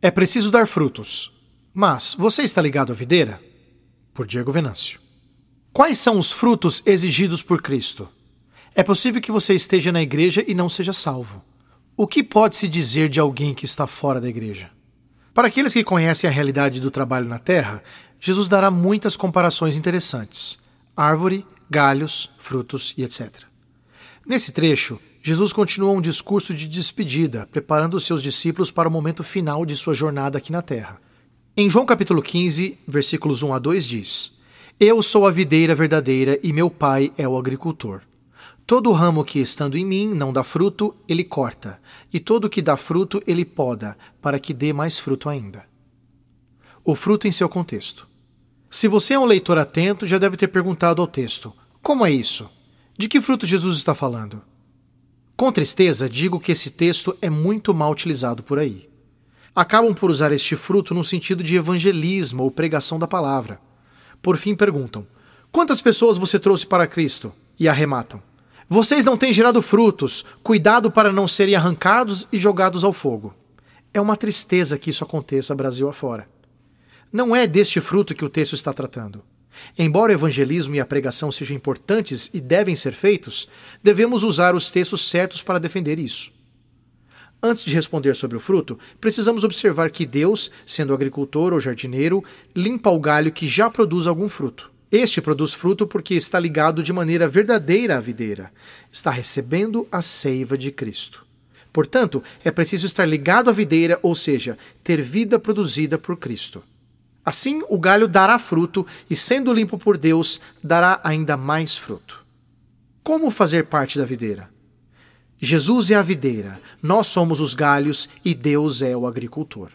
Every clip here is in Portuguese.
É preciso dar frutos. Mas você está ligado à videira? Por Diego Venâncio. Quais são os frutos exigidos por Cristo? É possível que você esteja na igreja e não seja salvo. O que pode se dizer de alguém que está fora da igreja? Para aqueles que conhecem a realidade do trabalho na terra, Jesus dará muitas comparações interessantes: árvore, galhos, frutos e etc. Nesse trecho, Jesus continua um discurso de despedida, preparando seus discípulos para o momento final de sua jornada aqui na terra. Em João capítulo 15, versículos 1 a 2 diz: Eu sou a videira verdadeira e meu pai é o agricultor. Todo ramo que estando em mim não dá fruto, ele corta, e todo que dá fruto, ele poda, para que dê mais fruto ainda. O fruto em seu contexto. Se você é um leitor atento, já deve ter perguntado ao texto: como é isso? De que fruto Jesus está falando? Com tristeza, digo que esse texto é muito mal utilizado por aí. Acabam por usar este fruto no sentido de evangelismo ou pregação da palavra. Por fim, perguntam: Quantas pessoas você trouxe para Cristo? E arrematam: Vocês não têm gerado frutos, cuidado para não serem arrancados e jogados ao fogo. É uma tristeza que isso aconteça Brasil afora. Não é deste fruto que o texto está tratando. Embora o evangelismo e a pregação sejam importantes e devem ser feitos, devemos usar os textos certos para defender isso. Antes de responder sobre o fruto, precisamos observar que Deus, sendo agricultor ou jardineiro, limpa o galho que já produz algum fruto. Este produz fruto porque está ligado de maneira verdadeira à videira, está recebendo a seiva de Cristo. Portanto, é preciso estar ligado à videira, ou seja, ter vida produzida por Cristo. Assim, o galho dará fruto e, sendo limpo por Deus, dará ainda mais fruto. Como fazer parte da videira? Jesus é a videira, nós somos os galhos e Deus é o agricultor.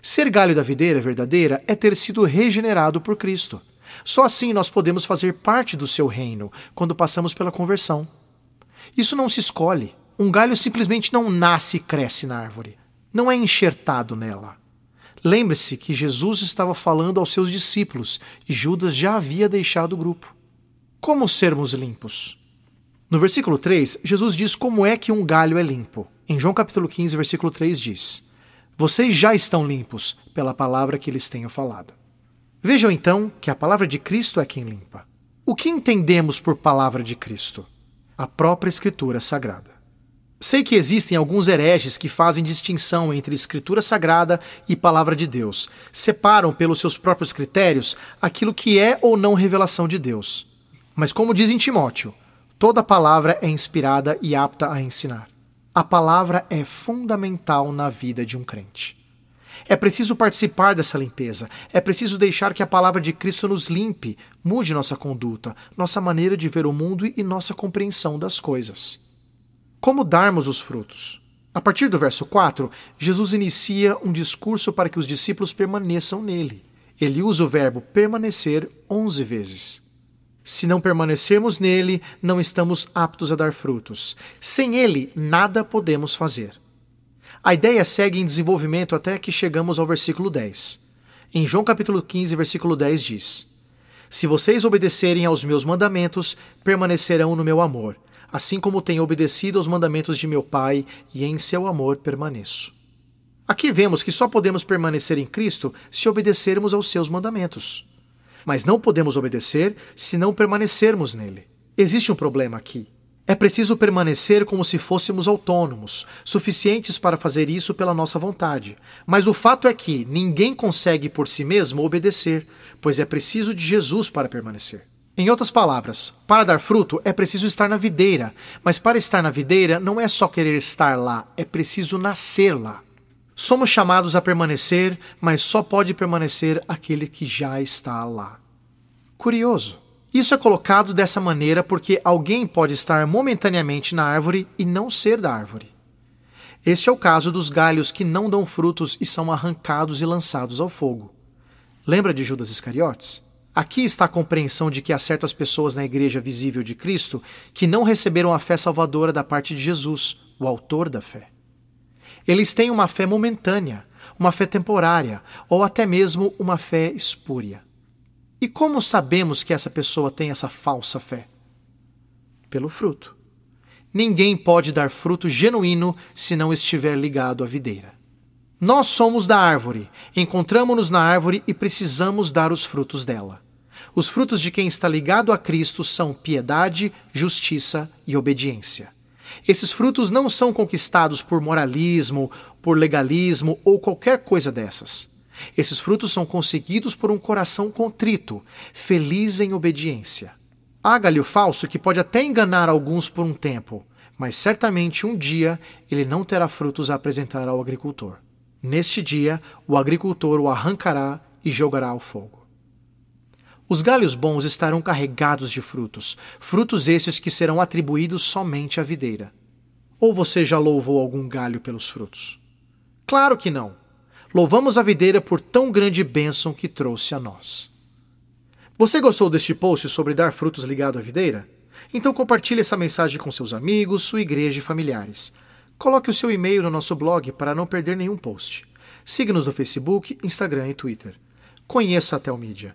Ser galho da videira verdadeira é ter sido regenerado por Cristo. Só assim nós podemos fazer parte do seu reino quando passamos pela conversão. Isso não se escolhe. Um galho simplesmente não nasce e cresce na árvore. Não é enxertado nela. Lembre-se que Jesus estava falando aos seus discípulos e Judas já havia deixado o grupo. Como sermos limpos? No versículo 3, Jesus diz como é que um galho é limpo. Em João capítulo 15, versículo 3 diz: Vocês já estão limpos pela palavra que lhes tenho falado. Vejam então que a palavra de Cristo é quem limpa. O que entendemos por palavra de Cristo? A própria Escritura Sagrada. Sei que existem alguns hereges que fazem distinção entre escritura sagrada e palavra de Deus. Separam pelos seus próprios critérios aquilo que é ou não revelação de Deus. Mas, como diz em Timóteo, toda palavra é inspirada e apta a ensinar. A palavra é fundamental na vida de um crente. É preciso participar dessa limpeza. É preciso deixar que a palavra de Cristo nos limpe, mude nossa conduta, nossa maneira de ver o mundo e nossa compreensão das coisas. Como darmos os frutos? A partir do verso 4, Jesus inicia um discurso para que os discípulos permaneçam nele. Ele usa o verbo permanecer onze vezes. Se não permanecermos nele, não estamos aptos a dar frutos. Sem ele, nada podemos fazer. A ideia segue em desenvolvimento até que chegamos ao versículo 10. Em João capítulo 15, versículo 10 diz: Se vocês obedecerem aos meus mandamentos, permanecerão no meu amor assim como tenho obedecido aos mandamentos de meu Pai e em seu amor permaneço. Aqui vemos que só podemos permanecer em Cristo se obedecermos aos seus mandamentos. Mas não podemos obedecer se não permanecermos nele. Existe um problema aqui. É preciso permanecer como se fôssemos autônomos, suficientes para fazer isso pela nossa vontade. Mas o fato é que ninguém consegue por si mesmo obedecer, pois é preciso de Jesus para permanecer. Em outras palavras, para dar fruto é preciso estar na videira, mas para estar na videira não é só querer estar lá, é preciso nascer lá. Somos chamados a permanecer, mas só pode permanecer aquele que já está lá. Curioso. Isso é colocado dessa maneira porque alguém pode estar momentaneamente na árvore e não ser da árvore. Este é o caso dos galhos que não dão frutos e são arrancados e lançados ao fogo. Lembra de Judas Iscariotes? Aqui está a compreensão de que há certas pessoas na igreja visível de Cristo que não receberam a fé salvadora da parte de Jesus, o autor da fé. Eles têm uma fé momentânea, uma fé temporária ou até mesmo uma fé espúria. E como sabemos que essa pessoa tem essa falsa fé? Pelo fruto. Ninguém pode dar fruto genuíno se não estiver ligado à videira. Nós somos da árvore, encontramos-nos na árvore e precisamos dar os frutos dela. Os frutos de quem está ligado a Cristo são piedade, justiça e obediência. Esses frutos não são conquistados por moralismo, por legalismo ou qualquer coisa dessas. Esses frutos são conseguidos por um coração contrito, feliz em obediência. Há galho falso que pode até enganar alguns por um tempo, mas certamente um dia ele não terá frutos a apresentar ao agricultor. Neste dia, o agricultor o arrancará e jogará ao fogo. Os galhos bons estarão carregados de frutos, frutos esses que serão atribuídos somente à videira. Ou você já louvou algum galho pelos frutos? Claro que não. Louvamos a videira por tão grande bênção que trouxe a nós. Você gostou deste post sobre dar frutos ligado à videira? Então compartilhe essa mensagem com seus amigos, sua igreja e familiares. Coloque o seu e-mail no nosso blog para não perder nenhum post. Siga-nos no Facebook, Instagram e Twitter. Conheça a Telmídia.